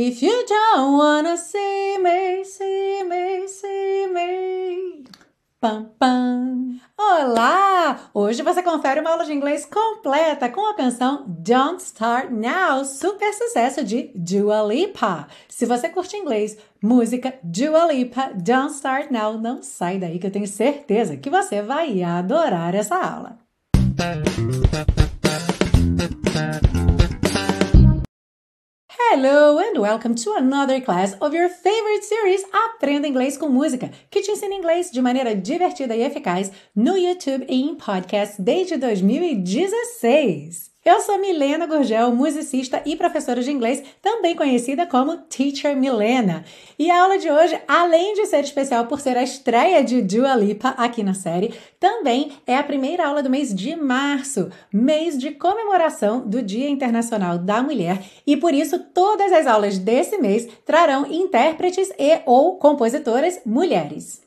If you don't wanna see me, see me, see me. Pam, pam. Olá! Hoje você confere uma aula de inglês completa com a canção Don't Start Now, super sucesso de Dua Lipa. Se você curte inglês, música Dua Lipa, Don't Start Now, não sai daí que eu tenho certeza que você vai adorar essa aula. Hello and welcome to another class of your favorite series Aprenda Inglês com Música, que te ensina inglês de maneira divertida e eficaz no YouTube e em podcast desde 2016. Eu sou Milena Gurgel, musicista e professora de inglês, também conhecida como Teacher Milena. E a aula de hoje, além de ser especial por ser a estreia de Dua Lipa aqui na série, também é a primeira aula do mês de março, mês de comemoração do Dia Internacional da Mulher, e por isso todas as aulas desse mês trarão intérpretes e ou compositoras mulheres.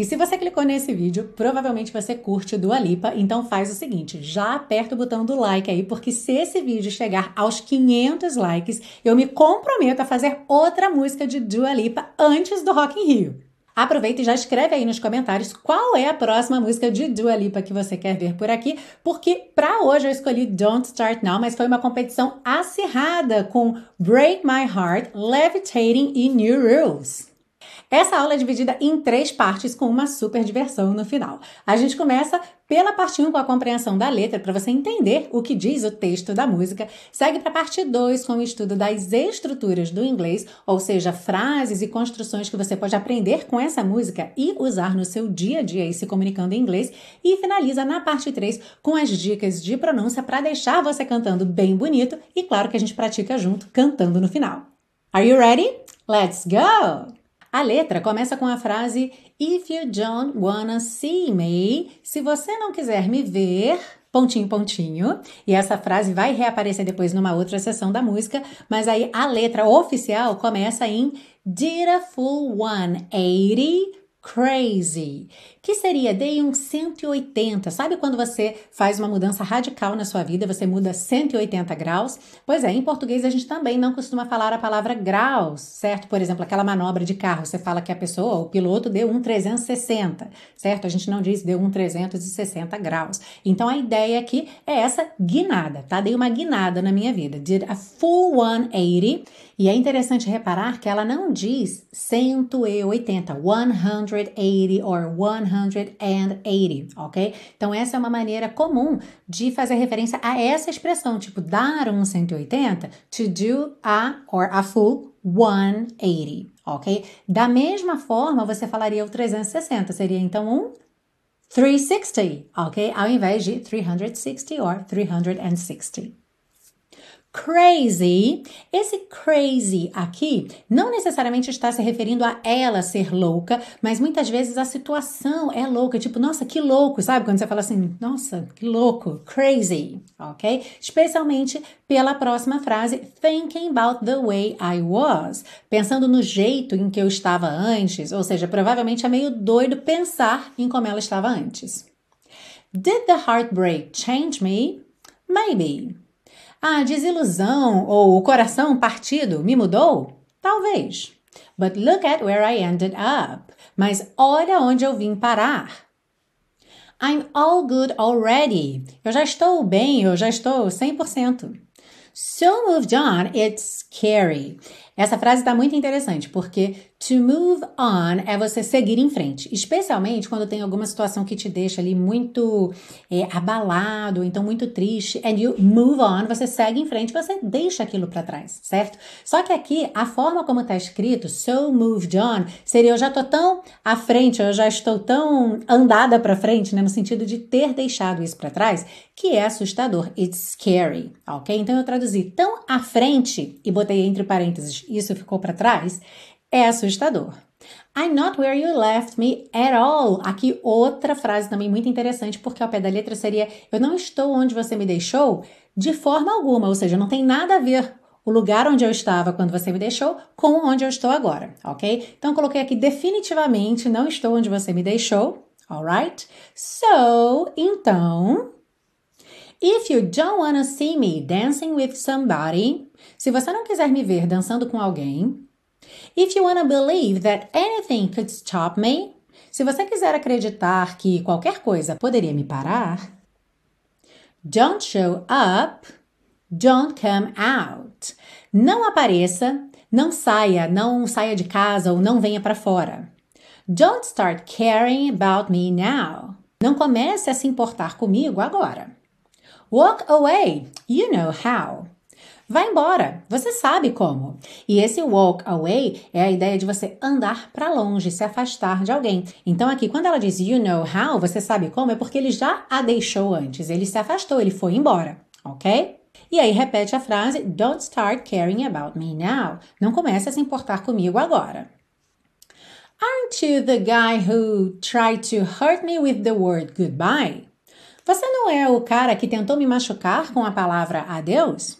E se você clicou nesse vídeo, provavelmente você curte Dua Lipa, então faz o seguinte, já aperta o botão do like aí, porque se esse vídeo chegar aos 500 likes, eu me comprometo a fazer outra música de Dua Lipa antes do Rock in Rio. Aproveita e já escreve aí nos comentários qual é a próxima música de Dua Lipa que você quer ver por aqui, porque para hoje eu escolhi Don't Start Now, mas foi uma competição acirrada com Break My Heart, Levitating e New Rules. Essa aula é dividida em três partes com uma super diversão no final. A gente começa pela parte 1 com a compreensão da letra para você entender o que diz o texto da música. Segue para a parte 2 com o estudo das estruturas do inglês, ou seja, frases e construções que você pode aprender com essa música e usar no seu dia a dia e se comunicando em inglês. E finaliza na parte 3 com as dicas de pronúncia para deixar você cantando bem bonito e claro que a gente pratica junto cantando no final. Are you ready? Let's go! A letra começa com a frase If you don't wanna see me, se você não quiser me ver, pontinho, pontinho. E essa frase vai reaparecer depois numa outra seção da música, mas aí a letra oficial começa em Did a full 180 crazy, que seria dei um 180. Sabe quando você faz uma mudança radical na sua vida, você muda 180 graus? Pois é, em português a gente também não costuma falar a palavra graus, certo? Por exemplo, aquela manobra de carro, você fala que a pessoa, o piloto deu um 360, certo? A gente não diz deu um 360 graus. Então a ideia aqui é essa guinada, tá? Dei uma guinada na minha vida. Did a full 180 e é interessante reparar que ela não diz 180, 180 or 180, ok? Então essa é uma maneira comum de fazer referência a essa expressão, tipo dar um 180, to do a or a full 180, ok? Da mesma forma, você falaria o 360, seria então um 360, ok? Ao invés de 360 or 360 crazy. Esse crazy aqui não necessariamente está se referindo a ela ser louca, mas muitas vezes a situação é louca, tipo, nossa, que louco, sabe? Quando você fala assim, nossa, que louco, crazy, ok? Especialmente pela próxima frase, thinking about the way I was, pensando no jeito em que eu estava antes, ou seja, provavelmente é meio doido pensar em como ela estava antes. Did the heartbreak change me? Maybe. A desilusão ou o coração partido me mudou? Talvez. But look at where I ended up. Mas olha onde eu vim parar. I'm all good already. Eu já estou bem, eu já estou 100%. So moved on, it's scary. Essa frase está muito interessante porque to move on é você seguir em frente, especialmente quando tem alguma situação que te deixa ali muito é, abalado, então muito triste, and you move on, você segue em frente, você deixa aquilo para trás, certo? Só que aqui a forma como está escrito, so moved on, seria eu já tô tão à frente, eu já estou tão andada para frente, né, no sentido de ter deixado isso para trás, que é assustador, it's scary, ok? Então eu traduzi tão à frente e botei entre parênteses isso ficou para trás, é assustador. I'm not where you left me at all. Aqui outra frase também muito interessante, porque ao pé da letra seria eu não estou onde você me deixou de forma alguma, ou seja, não tem nada a ver o lugar onde eu estava quando você me deixou com onde eu estou agora, ok? Então coloquei aqui definitivamente não estou onde você me deixou, alright? So, então, if you don't wanna see me dancing with somebody, Se você não quiser me ver dançando com alguém. If you wanna believe that anything could stop me. Se você quiser acreditar que qualquer coisa poderia me parar. Don't show up. Don't come out. Não apareça, não saia, não saia de casa ou não venha para fora. Don't start caring about me now. Não comece a se importar comigo agora. Walk away. You know how. Vá embora, você sabe como. E esse walk away é a ideia de você andar para longe, se afastar de alguém. Então aqui quando ela diz you know how, você sabe como, é porque ele já a deixou antes, ele se afastou, ele foi embora, ok? E aí repete a frase don't start caring about me now. Não comece a se importar comigo agora. Aren't you the guy who tried to hurt me with the word goodbye? Você não é o cara que tentou me machucar com a palavra adeus?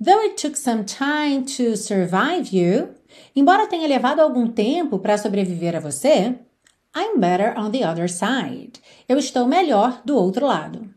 Though it took some time to survive you, embora tenha levado algum tempo para sobreviver a você, I'm better on the other side. Eu estou melhor do outro lado.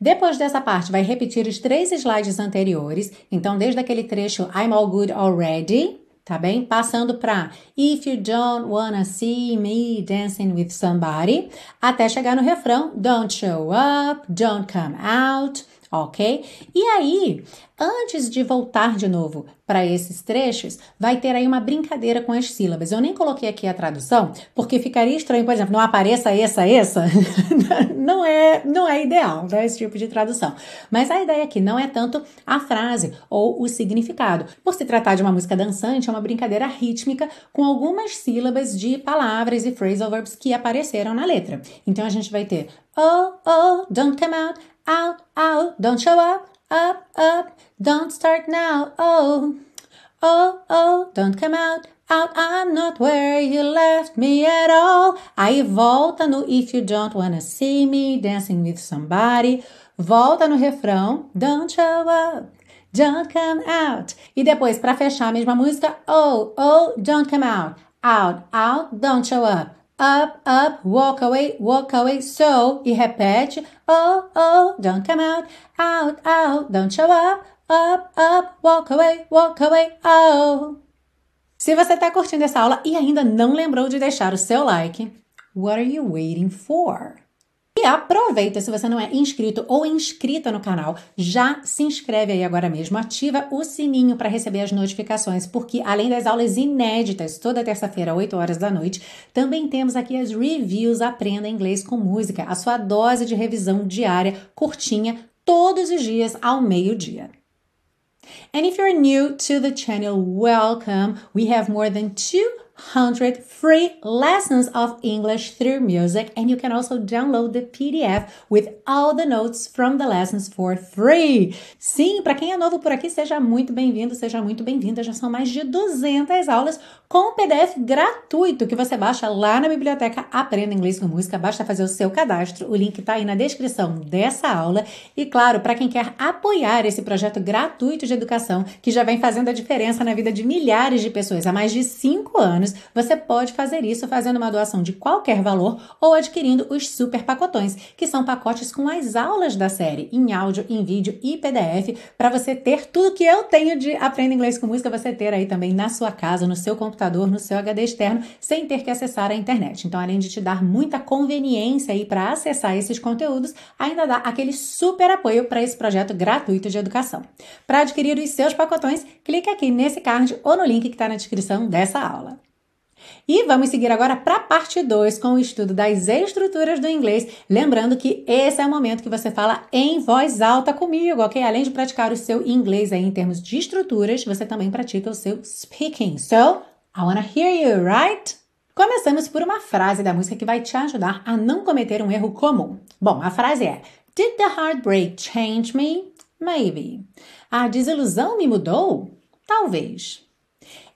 Depois dessa parte, vai repetir os três slides anteriores. Então, desde aquele trecho I'm all good already, tá bem? Passando para If you don't wanna see me dancing with somebody, até chegar no refrão Don't show up, don't come out ok? E aí, antes de voltar de novo para esses trechos, vai ter aí uma brincadeira com as sílabas. Eu nem coloquei aqui a tradução, porque ficaria estranho, por exemplo, não apareça essa, essa. não é, não é ideal, né, esse tipo de tradução. Mas a ideia aqui não é tanto a frase ou o significado. Por se tratar de uma música dançante, é uma brincadeira rítmica com algumas sílabas de palavras e phrasal verbs que apareceram na letra. Então a gente vai ter oh, oh, don't come out, out, out, don't show up, up, up, don't start now, oh, oh, oh, don't come out, out, I'm not where you left me at all. Aí volta no If you don't wanna see me dancing with somebody, volta no refrão, don't show up. Don't come out. E depois, para fechar a mesma música, oh, oh, don't come out. Out, out, don't show up up, up, walk away, walk away, so, e repete, oh, oh, don't come out, out, out, don't show up, up, up, walk away, walk away, oh. Se você está curtindo essa aula e ainda não lembrou de deixar o seu like, what are you waiting for? E aproveita, se você não é inscrito ou inscrita no canal, já se inscreve aí agora mesmo, ativa o sininho para receber as notificações, porque além das aulas inéditas toda terça-feira, 8 horas da noite, também temos aqui as reviews Aprenda Inglês com Música, a sua dose de revisão diária, curtinha, todos os dias ao meio-dia. And if you're new to the channel, welcome. We have more than 2 100 free lessons of English through music, and you can also download the PDF with all the notes from the lessons for free. Sim, para quem é novo por aqui, seja muito bem-vindo, seja muito bem-vinda. Já são mais de 200 aulas com PDF gratuito que você baixa lá na biblioteca Aprenda Inglês com Música. Basta fazer o seu cadastro. O link está aí na descrição dessa aula. E claro, para quem quer apoiar esse projeto gratuito de educação que já vem fazendo a diferença na vida de milhares de pessoas há mais de 5 anos você pode fazer isso fazendo uma doação de qualquer valor ou adquirindo os super pacotões, que são pacotes com as aulas da série em áudio, em vídeo e PDF, para você ter tudo que eu tenho de Aprenda Inglês com Música, você ter aí também na sua casa, no seu computador, no seu HD externo, sem ter que acessar a internet. Então, além de te dar muita conveniência aí para acessar esses conteúdos, ainda dá aquele super apoio para esse projeto gratuito de educação. Para adquirir os seus pacotões, clique aqui nesse card ou no link que está na descrição dessa aula. E vamos seguir agora para a parte 2 com o estudo das estruturas do inglês. Lembrando que esse é o momento que você fala em voz alta comigo, ok? Além de praticar o seu inglês aí em termos de estruturas, você também pratica o seu speaking. So, I wanna hear you, right? Começamos por uma frase da música que vai te ajudar a não cometer um erro comum. Bom, a frase é: Did the heartbreak change me? Maybe. A desilusão me mudou? Talvez.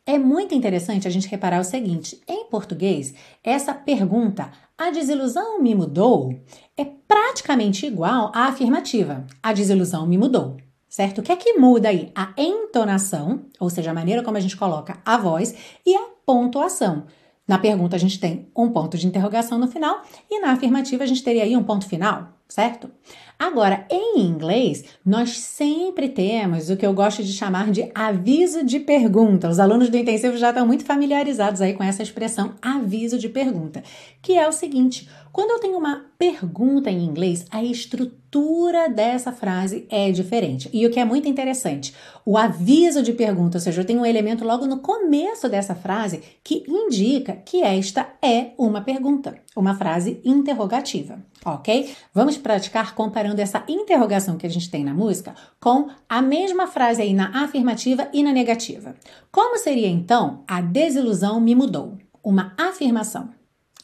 É muito interessante a gente reparar o seguinte: em português, essa pergunta, a desilusão me mudou, é praticamente igual à afirmativa, a desilusão me mudou. Certo? O que é que muda aí? A entonação, ou seja, a maneira como a gente coloca a voz, e a pontuação. Na pergunta a gente tem um ponto de interrogação no final e na afirmativa a gente teria aí um ponto final, certo? Agora, em inglês, nós sempre temos o que eu gosto de chamar de aviso de pergunta. Os alunos do intensivo já estão muito familiarizados aí com essa expressão aviso de pergunta, que é o seguinte: quando eu tenho uma pergunta em inglês, a estrutura dessa frase é diferente. E o que é muito interessante, o aviso de pergunta, ou seja, eu tenho um elemento logo no começo dessa frase que indica que esta é uma pergunta, uma frase interrogativa, ok? Vamos praticar comparando essa interrogação que a gente tem na música com a mesma frase aí na afirmativa e na negativa. Como seria então a desilusão me mudou? Uma afirmação.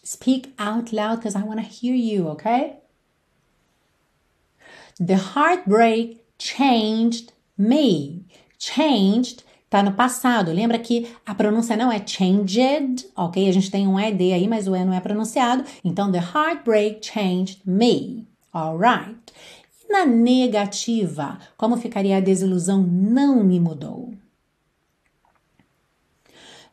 Speak out loud because I want to hear you, okay? The heartbreak changed me. Changed tá no passado. Lembra que a pronúncia não é changed, ok? A gente tem um ED aí, mas o E não é pronunciado. Então, the heartbreak changed me. Alright. E na negativa, como ficaria a desilusão não me mudou?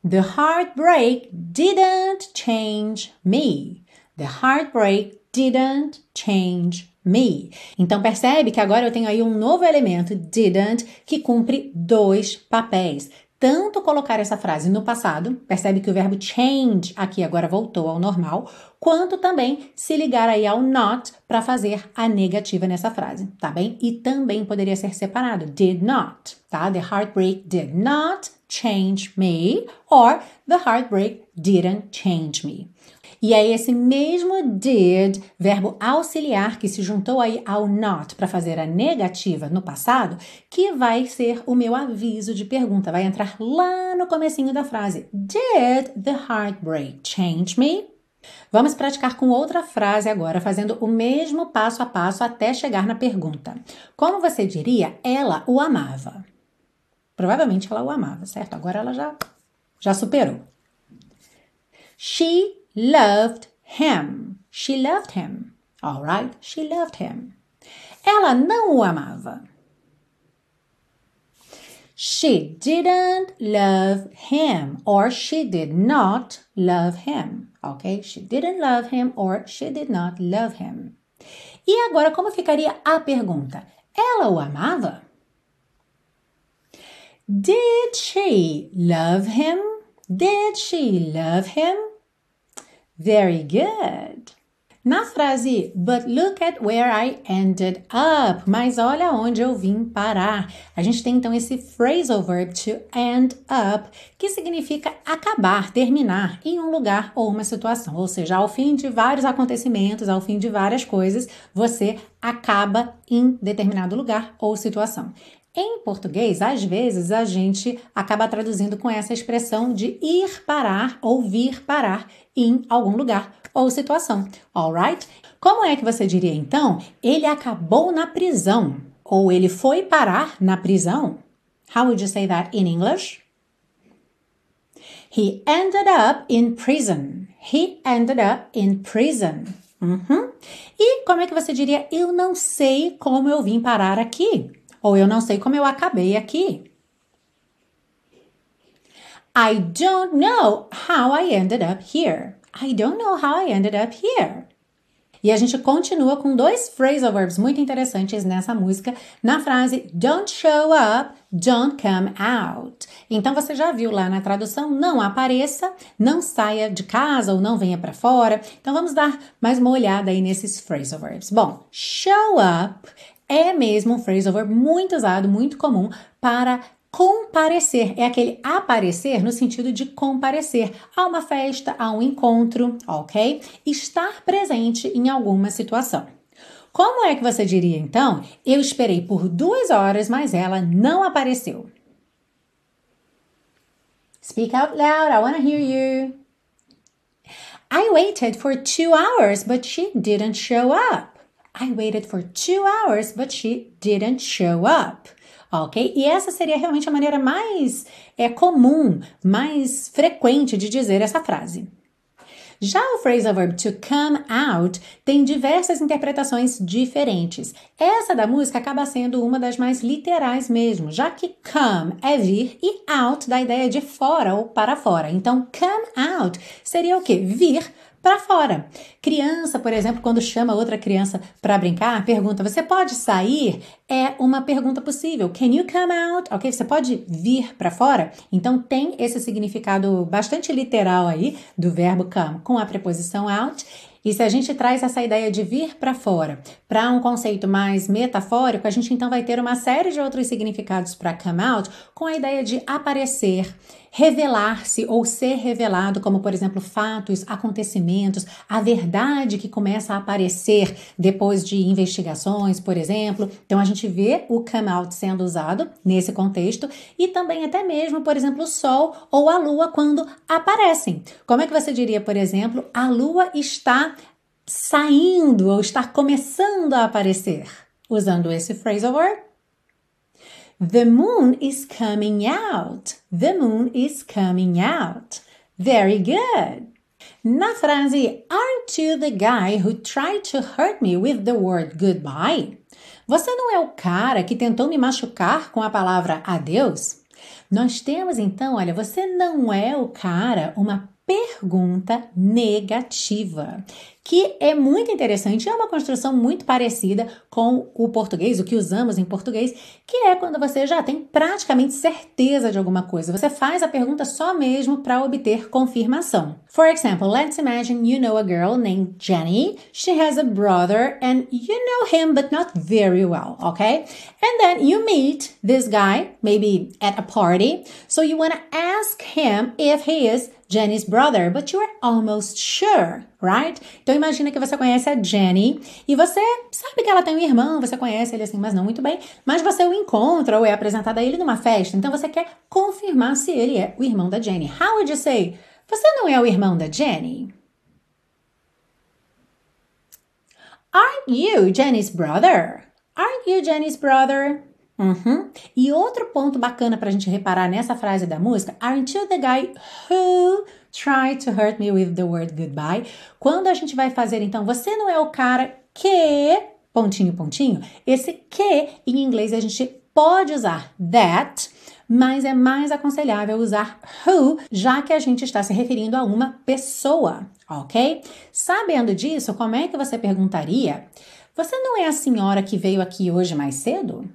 The heartbreak didn't change me. The heartbreak didn't change me. Então percebe que agora eu tenho aí um novo elemento didn't que cumpre dois papéis. Tanto colocar essa frase no passado, percebe que o verbo change aqui agora voltou ao normal, quanto também se ligar aí ao not para fazer a negativa nessa frase, tá bem? E também poderia ser separado, did not, tá? The heartbreak did not change me or the heartbreak didn't change me. E é esse mesmo did, verbo auxiliar que se juntou aí ao not para fazer a negativa no passado, que vai ser o meu aviso de pergunta, vai entrar lá no comecinho da frase. Did the heartbreak change me? Vamos praticar com outra frase agora, fazendo o mesmo passo a passo até chegar na pergunta. Como você diria, ela o amava? Provavelmente ela o amava, certo? Agora ela já, já superou. She loved him. She loved him. All right? She loved him. Ela não o amava. She didn't love him or she did not love him. Ok? She didn't love him or she did not love him. E agora, como ficaria a pergunta? Ela o amava? Did she love him? Did she love him? Very good. Na frase But look at where I ended up. Mas olha onde eu vim parar. A gente tem então esse phrasal verb to end up, que significa acabar, terminar em um lugar ou uma situação. Ou seja, ao fim de vários acontecimentos, ao fim de várias coisas, você acaba em determinado lugar ou situação. Em português, às vezes a gente acaba traduzindo com essa expressão de ir parar ou vir parar em algum lugar ou situação, alright? Como é que você diria então? Ele acabou na prisão ou ele foi parar na prisão? How would you say that in English? He ended up in prison. He ended up in prison. Uhum. E como é que você diria? Eu não sei como eu vim parar aqui. Ou eu não sei como eu acabei aqui. I don't know how I ended up here. I don't know how I ended up here. E a gente continua com dois phrasal verbs muito interessantes nessa música, na frase don't show up, don't come out. Então você já viu lá na tradução, não apareça, não saia de casa ou não venha para fora. Então vamos dar mais uma olhada aí nesses phrasal verbs. Bom, show up é mesmo um phrasal verb muito usado, muito comum para comparecer. É aquele aparecer no sentido de comparecer a uma festa, a um encontro, ok? Estar presente em alguma situação. Como é que você diria então? Eu esperei por duas horas, mas ela não apareceu. Speak out loud, I want to hear you. I waited for two hours, but she didn't show up. I waited for two hours, but she didn't show up. Ok? E essa seria realmente a maneira mais é, comum, mais frequente de dizer essa frase. Já o phrasal verb to come out tem diversas interpretações diferentes. Essa da música acaba sendo uma das mais literais mesmo, já que come é vir e out dá a ideia de fora ou para fora. Então, come out seria o que? Vir para fora. Criança, por exemplo, quando chama outra criança para brincar, pergunta: "Você pode sair?" É uma pergunta possível. Can you come out? OK, você pode vir para fora? Então tem esse significado bastante literal aí do verbo come com a preposição out e se a gente traz essa ideia de vir para fora para um conceito mais metafórico, a gente então vai ter uma série de outros significados para come out com a ideia de aparecer, revelar-se ou ser revelado, como por exemplo fatos, acontecimentos, a verdade que começa a aparecer depois de investigações, por exemplo. Então a gente vê o come out sendo usado nesse contexto e também até mesmo, por exemplo, o sol ou a lua quando aparecem. Como é que você diria, por exemplo, a lua está saindo ou está começando a aparecer? Usando esse phrasal verb The moon is coming out. The moon is coming out. Very good. Na frase Aren't you the guy who tried to hurt me with the word goodbye? Você não é o cara que tentou me machucar com a palavra adeus? Nós temos então, olha, você não é o cara, uma pergunta negativa que é muito interessante, é uma construção muito parecida com o português, o que usamos em português, que é quando você já tem praticamente certeza de alguma coisa. Você faz a pergunta só mesmo para obter confirmação. For example, let's imagine you know a girl named Jenny. She has a brother and you know him but not very well, okay? And then you meet this guy maybe at a party. So you want to ask him if he is Jenny's brother, but you are almost sure, right? Então imagina que você conhece a Jenny e você sabe que ela tem um irmão, você conhece ele assim, mas não muito bem, mas você o encontra ou é apresentado a ele numa festa, então você quer confirmar se ele é o irmão da Jenny. How would you say? Você não é o irmão da Jenny? Aren't you Jenny's brother? Aren't you Jenny's brother? Uhum. E outro ponto bacana para a gente reparar nessa frase da música, Aren't you the guy who tried to hurt me with the word goodbye? Quando a gente vai fazer, então, você não é o cara que, pontinho, pontinho, esse que em inglês a gente pode usar that, mas é mais aconselhável usar who, já que a gente está se referindo a uma pessoa, ok? Sabendo disso, como é que você perguntaria? Você não é a senhora que veio aqui hoje mais cedo?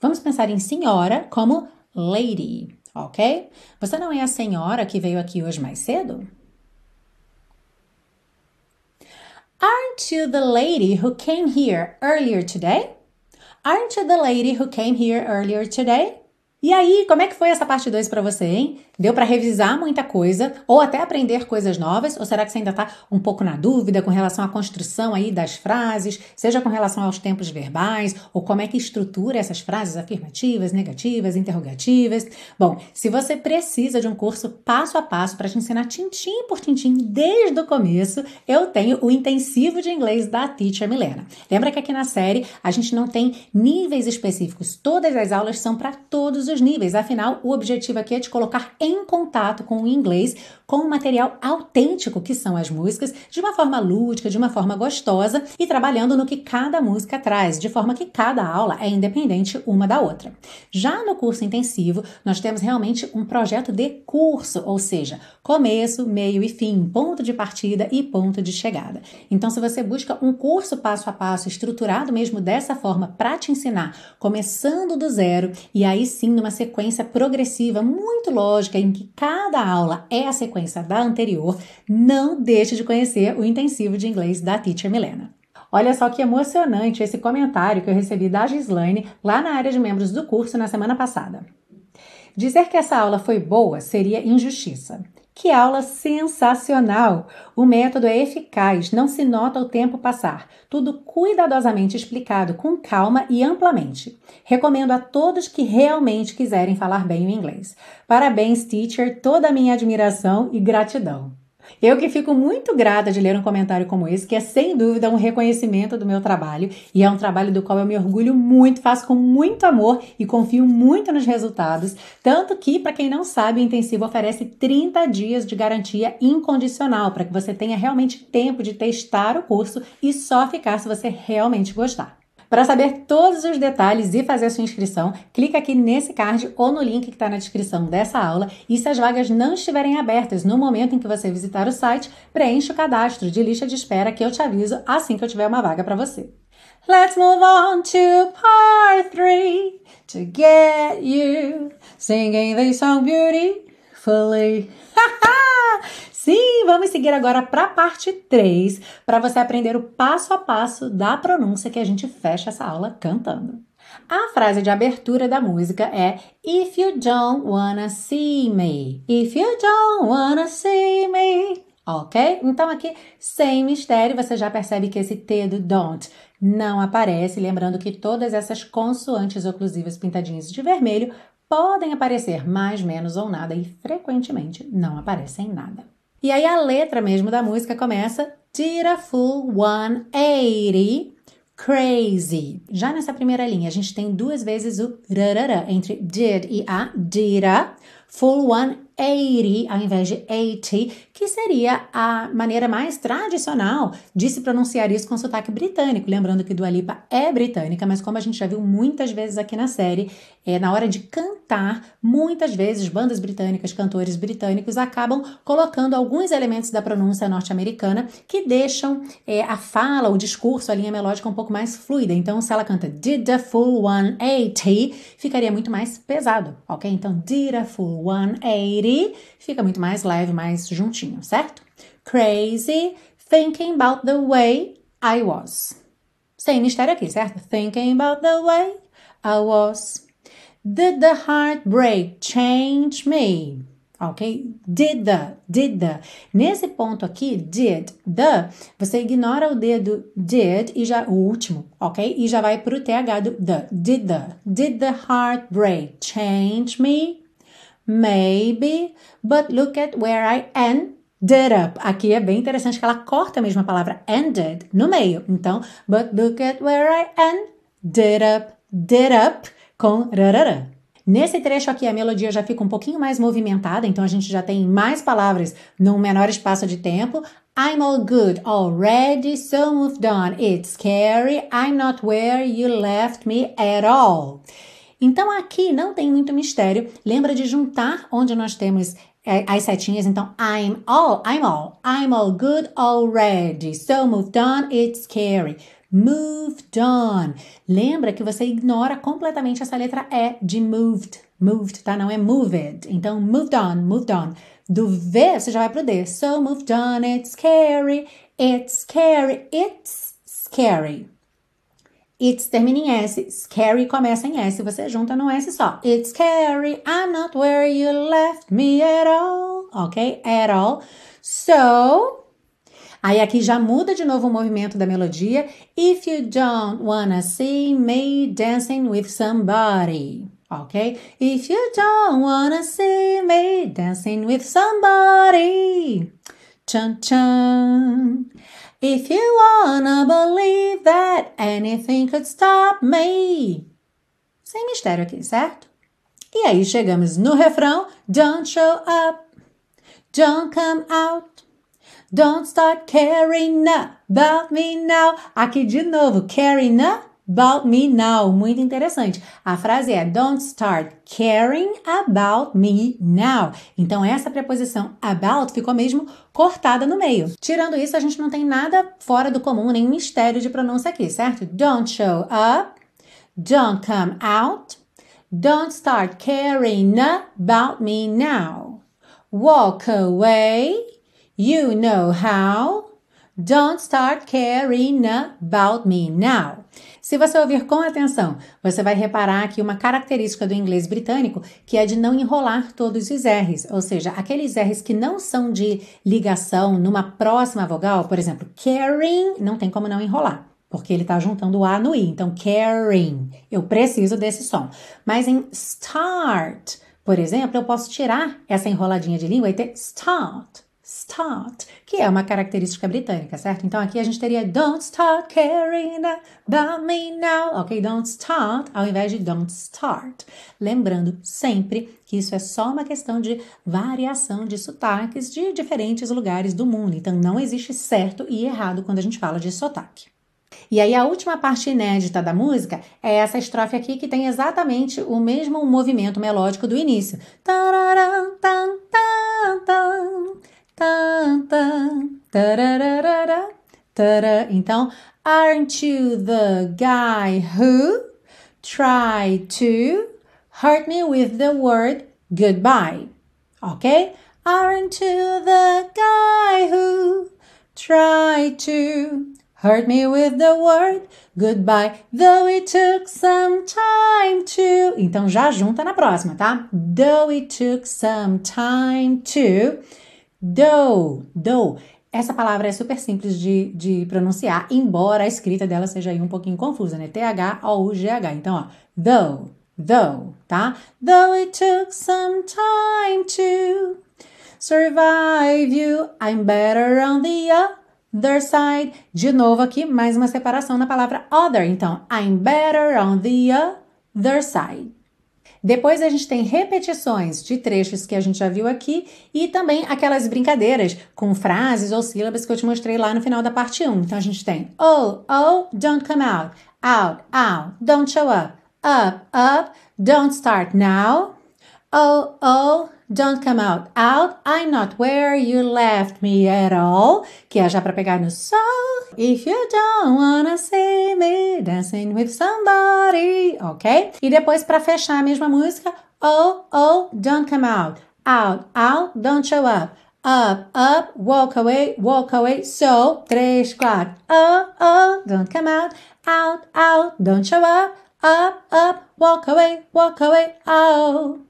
Vamos pensar em senhora como lady, ok? Você não é a senhora que veio aqui hoje mais cedo? Aren't you the lady who came here earlier today? Aren't you the lady who came here earlier today? E aí, como é que foi essa parte 2 para você, hein? Deu para revisar muita coisa ou até aprender coisas novas? Ou será que você ainda está um pouco na dúvida com relação à construção aí das frases, seja com relação aos tempos verbais ou como é que estrutura essas frases afirmativas, negativas, interrogativas? Bom, se você precisa de um curso passo a passo para te ensinar tintim por tintim desde o começo, eu tenho o intensivo de inglês da Teacher Milena. Lembra que aqui na série a gente não tem níveis específicos, todas as aulas são para todos os níveis. Afinal, o objetivo aqui é te colocar em contato com o inglês, com o material autêntico que são as músicas, de uma forma lúdica, de uma forma gostosa e trabalhando no que cada música traz, de forma que cada aula é independente uma da outra. Já no curso intensivo, nós temos realmente um projeto de curso, ou seja, começo, meio e fim, ponto de partida e ponto de chegada. Então, se você busca um curso passo a passo, estruturado mesmo dessa forma para te ensinar, começando do zero e aí sim numa sequência progressiva muito lógica em que cada aula é a sequência da anterior, não deixe de conhecer o intensivo de inglês da Teacher Milena. Olha só que emocionante esse comentário que eu recebi da Gislaine lá na área de membros do curso na semana passada. Dizer que essa aula foi boa seria injustiça. Que aula sensacional! O método é eficaz, não se nota o tempo passar. Tudo cuidadosamente explicado, com calma e amplamente. Recomendo a todos que realmente quiserem falar bem o inglês. Parabéns, teacher, toda a minha admiração e gratidão. Eu que fico muito grata de ler um comentário como esse, que é sem dúvida um reconhecimento do meu trabalho e é um trabalho do qual eu me orgulho muito, faço com muito amor e confio muito nos resultados. Tanto que, para quem não sabe, o intensivo oferece 30 dias de garantia incondicional para que você tenha realmente tempo de testar o curso e só ficar se você realmente gostar. Para saber todos os detalhes e fazer a sua inscrição, clica aqui nesse card ou no link que está na descrição dessa aula. E se as vagas não estiverem abertas no momento em que você visitar o site, preencha o cadastro de lista de espera que eu te aviso assim que eu tiver uma vaga para você. Let's move on to part three to get you singing the song beautifully. Sim, vamos seguir agora para a parte 3, para você aprender o passo a passo da pronúncia que a gente fecha essa aula cantando. A frase de abertura da música é If you don't wanna see me, if you don't wanna see me. Ok? Então aqui, sem mistério, você já percebe que esse T do don't não aparece, lembrando que todas essas consoantes oclusivas pintadinhas de vermelho podem aparecer mais, menos ou nada e frequentemente não aparecem nada. E aí a letra mesmo da música começa Did a full 180 crazy. Já nessa primeira linha, a gente tem duas vezes o rarara entre did e a dira. Full 180 ao invés de 80, que seria a maneira mais tradicional de se pronunciar isso com sotaque britânico. Lembrando que Dua Lipa é britânica, mas como a gente já viu muitas vezes aqui na série, é, na hora de cantar, muitas vezes bandas britânicas, cantores britânicos acabam colocando alguns elementos da pronúncia norte-americana que deixam é, a fala, o discurso, a linha melódica um pouco mais fluida. Então, se ela canta Did a full 180, ficaria muito mais pesado, ok? Então, Did a full 180 fica muito mais leve, mais juntinho, certo? Crazy, thinking about the way I was. Sem mistério aqui, certo? Thinking about the way I was. Did the heartbreak change me? Ok? Did the, did the. Nesse ponto aqui, did the, você ignora o dedo did e já, o último, ok? E já vai para o TH do the. Did the, did the heartbreak change me? Maybe, but look at where I ended up. Aqui é bem interessante que ela corta mesmo a palavra ended no meio. Então, but look at where I ended up, did up com rarara. Nesse trecho aqui, a melodia já fica um pouquinho mais movimentada, então a gente já tem mais palavras num menor espaço de tempo. I'm all good already, so moved on. It's scary, I'm not where you left me at all. Então aqui não tem muito mistério. Lembra de juntar onde nós temos é, as setinhas. Então, I'm all, I'm all, I'm all good already. So moved on, it's scary. Moved on. Lembra que você ignora completamente essa letra E de moved. Moved, tá? Não é moved. Então, moved on, moved on. Do V, você já vai pro D. So moved on, it's scary, it's scary, it's scary. It's termina em S, scary começa em S, você junta no S só. It's scary, I'm not where you left me at all. Ok? At all. So, Aí aqui já muda de novo o movimento da melodia. If you don't wanna see me dancing with somebody. Ok? If you don't wanna see me dancing with somebody. Chun chun. If you wanna believe that anything could stop me. Sem mistério aqui, certo? E aí chegamos no refrão: Don't show up, don't come out, don't start caring about me now. Aqui de novo, caring about me now. Muito interessante. A frase é Don't start caring about me now. Então, essa preposição about ficou mesmo cortada no meio. Tirando isso, a gente não tem nada fora do comum, nem mistério de pronúncia aqui, certo? Don't show up, don't come out, don't start caring about me now. Walk away, you know how. Don't start caring about me now. Se você ouvir com atenção, você vai reparar aqui uma característica do inglês britânico que é de não enrolar todos os R's, ou seja, aqueles R's que não são de ligação numa próxima vogal, por exemplo, caring, não tem como não enrolar porque ele está juntando o A no I. Então, caring, eu preciso desse som. Mas em start, por exemplo, eu posso tirar essa enroladinha de língua e ter start start, que é uma característica britânica, certo? Então aqui a gente teria don't start caring about me now, ok? Don't start ao invés de don't start. Lembrando sempre que isso é só uma questão de variação de sotaques de diferentes lugares do mundo. Então não existe certo e errado quando a gente fala de sotaque. E aí a última parte inédita da música é essa estrofe aqui que tem exatamente o mesmo movimento melódico do início. Então, aren't you the guy who tried to hurt me with the word goodbye? Ok? Aren't you the guy who tried to hurt me with the word goodbye, though it took some time to. Então já junta na próxima, tá? Though it took some time to. Though, though. Essa palavra é super simples de, de pronunciar, embora a escrita dela seja aí um pouquinho confusa, né? T-H-O-U-G-H. Então, ó, though, though, tá? Though it took some time to survive you, I'm better on the other side. De novo aqui, mais uma separação na palavra other. Então, I'm better on the other side. Depois a gente tem repetições de trechos que a gente já viu aqui e também aquelas brincadeiras com frases ou sílabas que eu te mostrei lá no final da parte 1. Então a gente tem oh, oh, don't come out, out, out, don't show up, up, up, don't start now, oh, oh, Don't come out, out. I'm not where you left me at all. Que é já para pegar no sol. If you don't wanna see me dancing with somebody, ok? E depois para fechar a mesma música, oh, oh, don't come out, out, out, don't show up. Up, up, walk away, walk away. So, três, quatro. Oh, oh, don't come out, out, out, don't show up. Up, up, walk away, walk away. Oh.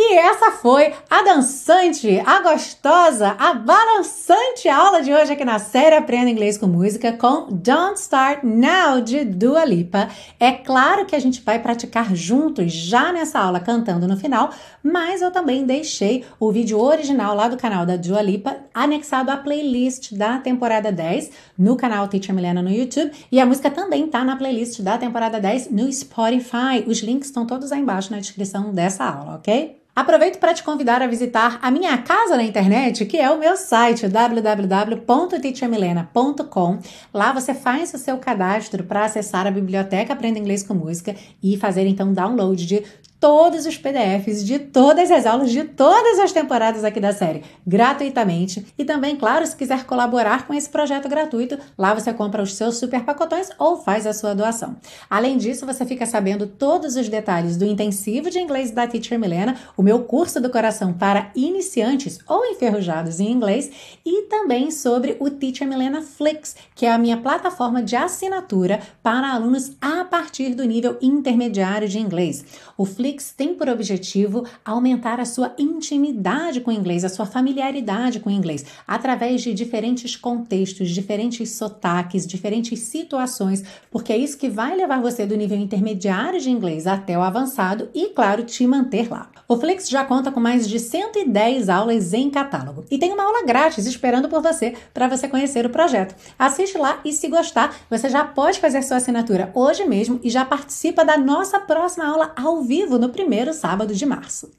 E essa foi a dançante, a gostosa, a balançante aula de hoje aqui na série Aprenda Inglês com Música com Don't Start Now de Dua Lipa. É claro que a gente vai praticar juntos já nessa aula cantando no final, mas eu também deixei o vídeo original lá do canal da Dua Lipa anexado à playlist da temporada 10 no canal Teacher Milena no YouTube e a música também tá na playlist da temporada 10 no Spotify. Os links estão todos aí embaixo na descrição dessa aula, ok? Aproveito para te convidar a visitar a minha casa na internet, que é o meu site www.teachermilena.com. Lá você faz o seu cadastro para acessar a biblioteca Aprenda Inglês com Música e fazer então download de todos os PDFs de todas as aulas de todas as temporadas aqui da série, gratuitamente. E também, claro, se quiser colaborar com esse projeto gratuito, lá você compra os seus super pacotões ou faz a sua doação. Além disso, você fica sabendo todos os detalhes do intensivo de inglês da Teacher Milena, o meu curso do coração para iniciantes ou enferrujados em inglês, e também sobre o Teacher Milena Flix, que é a minha plataforma de assinatura para alunos a partir do nível intermediário de inglês. O Flix Flix tem por objetivo aumentar a sua intimidade com o inglês, a sua familiaridade com o inglês, através de diferentes contextos, diferentes sotaques, diferentes situações, porque é isso que vai levar você do nível intermediário de inglês até o avançado e, claro, te manter lá. O Flix já conta com mais de 110 aulas em catálogo e tem uma aula grátis esperando por você para você conhecer o projeto. Assiste lá e, se gostar, você já pode fazer sua assinatura hoje mesmo e já participa da nossa próxima aula ao vivo no primeiro sábado de março.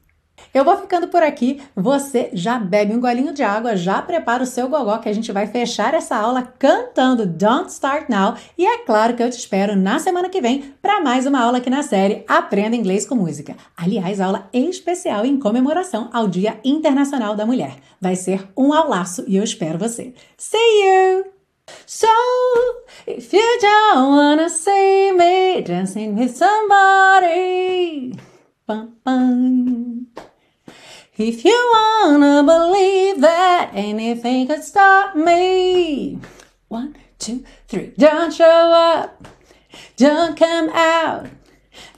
Eu vou ficando por aqui. Você já bebe um golinho de água, já prepara o seu gogó que a gente vai fechar essa aula cantando Don't Start Now. E é claro que eu te espero na semana que vem para mais uma aula aqui na série Aprenda Inglês com Música. Aliás, aula especial em comemoração ao Dia Internacional da Mulher. Vai ser um aulaço e eu espero você. See you! So, if you don't wanna see me dancing with somebody bum, bum. If you wanna believe that anything could stop me, one, two, three, don't show up, don't come out,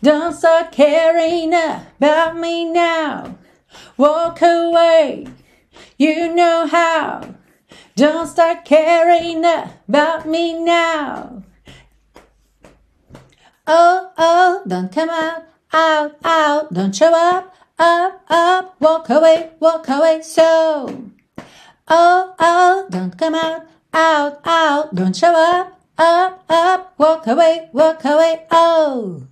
don't start caring about me now. Walk away, you know how. Don't start caring about me now. Oh, oh, don't come out out, out, don't show up, up, up, walk away, walk away, so. Oh, oh, don't come out, out, out, don't show up, up, up, walk away, walk away, oh.